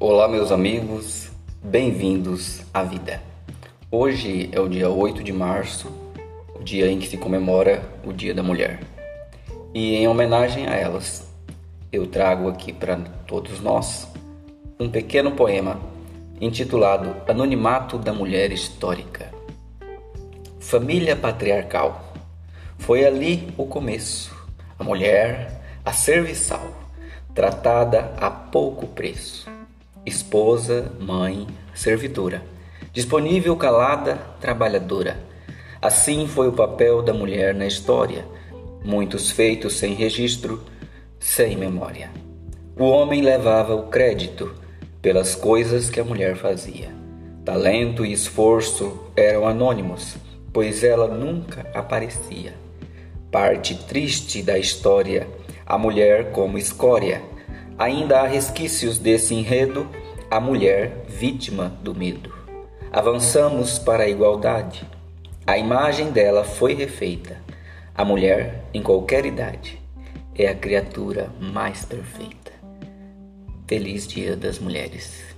Olá, meus amigos, bem-vindos à vida. Hoje é o dia 8 de março, o dia em que se comemora o Dia da Mulher. E em homenagem a elas, eu trago aqui para todos nós um pequeno poema intitulado Anonimato da Mulher Histórica. Família patriarcal. Foi ali o começo. A mulher, a serviçal, tratada a pouco preço esposa, mãe, servidora, disponível, calada, trabalhadora. Assim foi o papel da mulher na história, muitos feitos sem registro, sem memória. O homem levava o crédito pelas coisas que a mulher fazia. Talento e esforço eram anônimos, pois ela nunca aparecia. Parte triste da história, a mulher como escória Ainda há resquícios desse enredo, a mulher vítima do medo. Avançamos para a igualdade. A imagem dela foi refeita. A mulher, em qualquer idade, é a criatura mais perfeita. Feliz Dia das Mulheres.